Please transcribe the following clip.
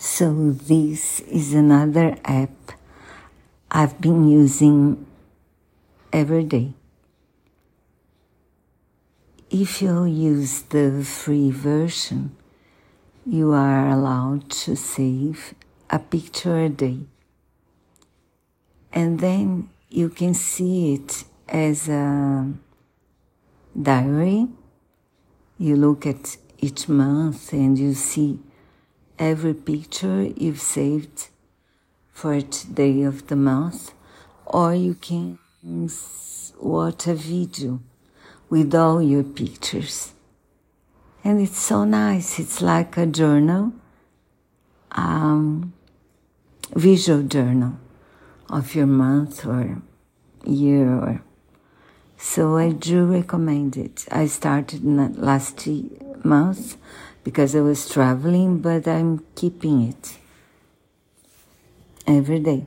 So, this is another app I've been using every day. If you use the free version, you are allowed to save a picture a day. And then you can see it as a diary. You look at each month and you see every picture you've saved for today of the month, or you can watch a video with all your pictures. And it's so nice. It's like a journal, um, visual journal of your month or year or so I do recommend it. I started last month because I was traveling, but I'm keeping it every day.